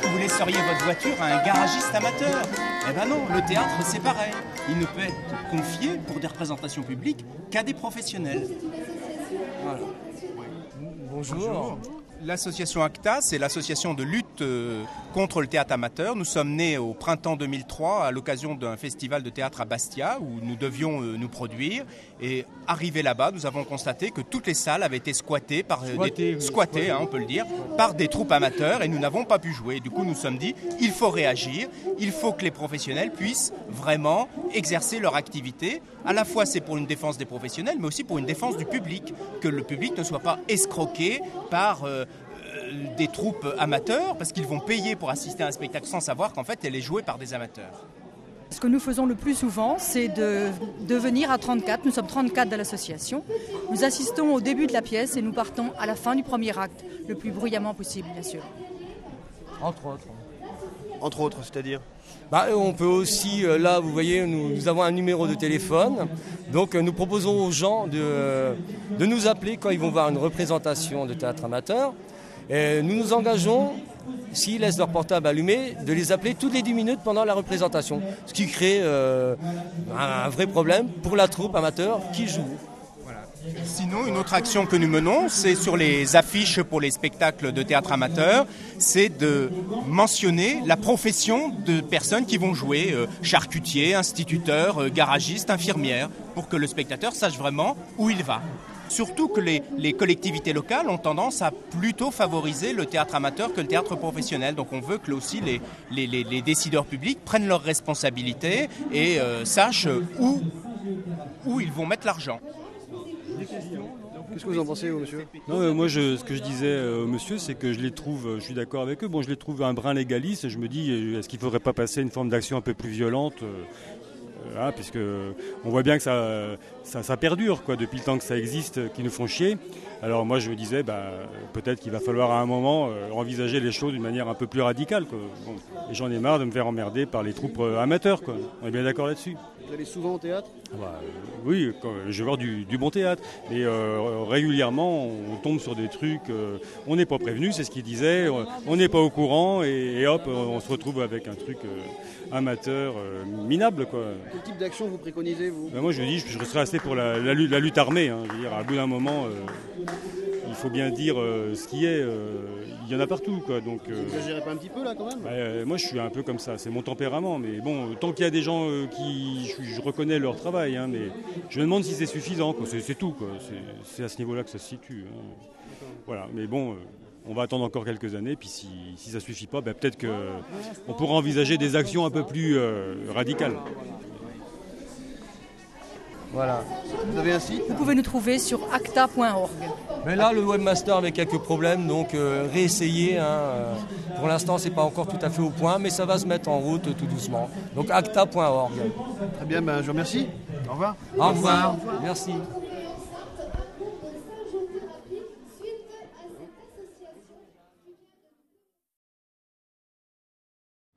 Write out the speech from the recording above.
passeriez votre voiture à un garagiste amateur? Eh ben non, le théâtre c'est pareil. Il ne peut être confié pour des représentations publiques qu'à des professionnels. Voilà. Bonjour. L'association ACTA, c'est l'association de lutte euh, contre le théâtre amateur. Nous sommes nés au printemps 2003 à l'occasion d'un festival de théâtre à Bastia où nous devions euh, nous produire. Et arrivé là-bas, nous avons constaté que toutes les salles avaient été squattées par euh, des, squattées, hein, on peut le dire, par des troupes amateurs et nous n'avons pas pu jouer. Du coup, nous nous sommes dit, il faut réagir, il faut que les professionnels puissent vraiment exercer leur activité. À la fois, c'est pour une défense des professionnels, mais aussi pour une défense du public, que le public ne soit pas escroqué par des troupes amateurs parce qu'ils vont payer pour assister à un spectacle sans savoir qu'en fait elle est jouée par des amateurs. Ce que nous faisons le plus souvent, c'est de, de, venir à 34. Nous sommes 34 de l'association. Nous assistons au début de la pièce et nous partons à la fin du premier acte, le plus bruyamment possible, bien sûr. Entre autres. Entre autres, c'est-à-dire bah, on peut aussi, euh, là, vous voyez, nous, avons un numéro de téléphone. Donc, euh, nous proposons aux gens de, de nous appeler quand ils vont voir une représentation de théâtre amateur nous nous engageons, s'ils laissent leur portable allumé, de les appeler toutes les 10 minutes pendant la représentation. Ce qui crée euh, un vrai problème pour la troupe amateur qui joue. Sinon, une autre action que nous menons, c'est sur les affiches pour les spectacles de théâtre amateur, c'est de mentionner la profession de personnes qui vont jouer, euh, charcutiers, instituteurs, euh, garagistes, infirmières, pour que le spectateur sache vraiment où il va. Surtout que les, collectivités locales ont tendance à plutôt favoriser le théâtre amateur que le théâtre professionnel. Donc on veut que aussi les, décideurs publics prennent leurs responsabilités et euh, sachent où, où ils vont mettre l'argent. Qu'est-ce que vous en pensez, monsieur? Non, euh, Moi, ce que je disais euh, monsieur, c'est que je les trouve, je suis d'accord avec eux, bon, je les trouve un brin légaliste. Je me dis, est-ce qu'il ne faudrait pas passer une forme d'action un peu plus violente Hein, puisque on voit bien que ça, perdure quoi, depuis le temps que ça existe, qui nous font chier. Alors moi je me disais, bah, peut-être qu'il va falloir à un moment euh, envisager les choses d'une manière un peu plus radicale. et j'en ai marre de me faire emmerder par les troupes euh, amateurs. Quoi. On est bien d'accord là-dessus. Vous allez souvent au théâtre? Ah bah, euh, Oui, je vais voir du, bon théâtre. Mais régulièrement, on tombe sur des trucs. on n'est pas prévenu, c'est ce qu'il disait. On n'est pas au courant et, hop, on se retrouve avec un truc amateur minable. Quoi. Quel type d'action vous préconisez, vous? Bah, Moi, je dis, je, serais resté pour la, lutte, armée. Hein. Je veux dire, à bout d'un moment il faut bien dire euh, ce qui est. Euh, il y en a partout. Quoi, donc, euh, Vous n'exagérez pas un petit peu là quand même bah, Moi je suis un peu comme ça, c'est mon tempérament. Mais bon, tant qu'il y a des gens qui. Je, reconnais leur travail, hein, mais je me demande si c'est suffisant. C'est tout. C'est à ce niveau-là que ça se situe. Hein. Voilà, mais bon. on va attendre encore quelques années, puis si, si ça ne suffit pas, ben peut-être qu'on pourra envisager des actions un peu plus radicales. Voilà. Vous avez un site Vous pouvez nous trouver sur acta.org. Mais là, le webmaster avait quelques problèmes, donc euh, réessayer. Hein, euh, pour l'instant, c'est pas encore tout à fait au point, mais ça va se mettre en route tout doucement. Donc acta.org. Très bien, ben, je vous remercie. Au revoir. Au revoir. Merci.